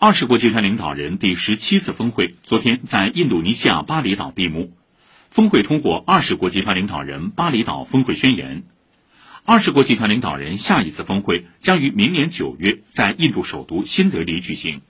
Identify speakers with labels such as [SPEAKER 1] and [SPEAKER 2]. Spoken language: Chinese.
[SPEAKER 1] 二十国集团领导人第十七次峰会昨天在印度尼西亚巴厘岛闭幕。峰会通过二十国集团领导人巴厘岛峰会宣言。二十国集团领导人下一次峰会将于明年九月在印度首都新德里举行。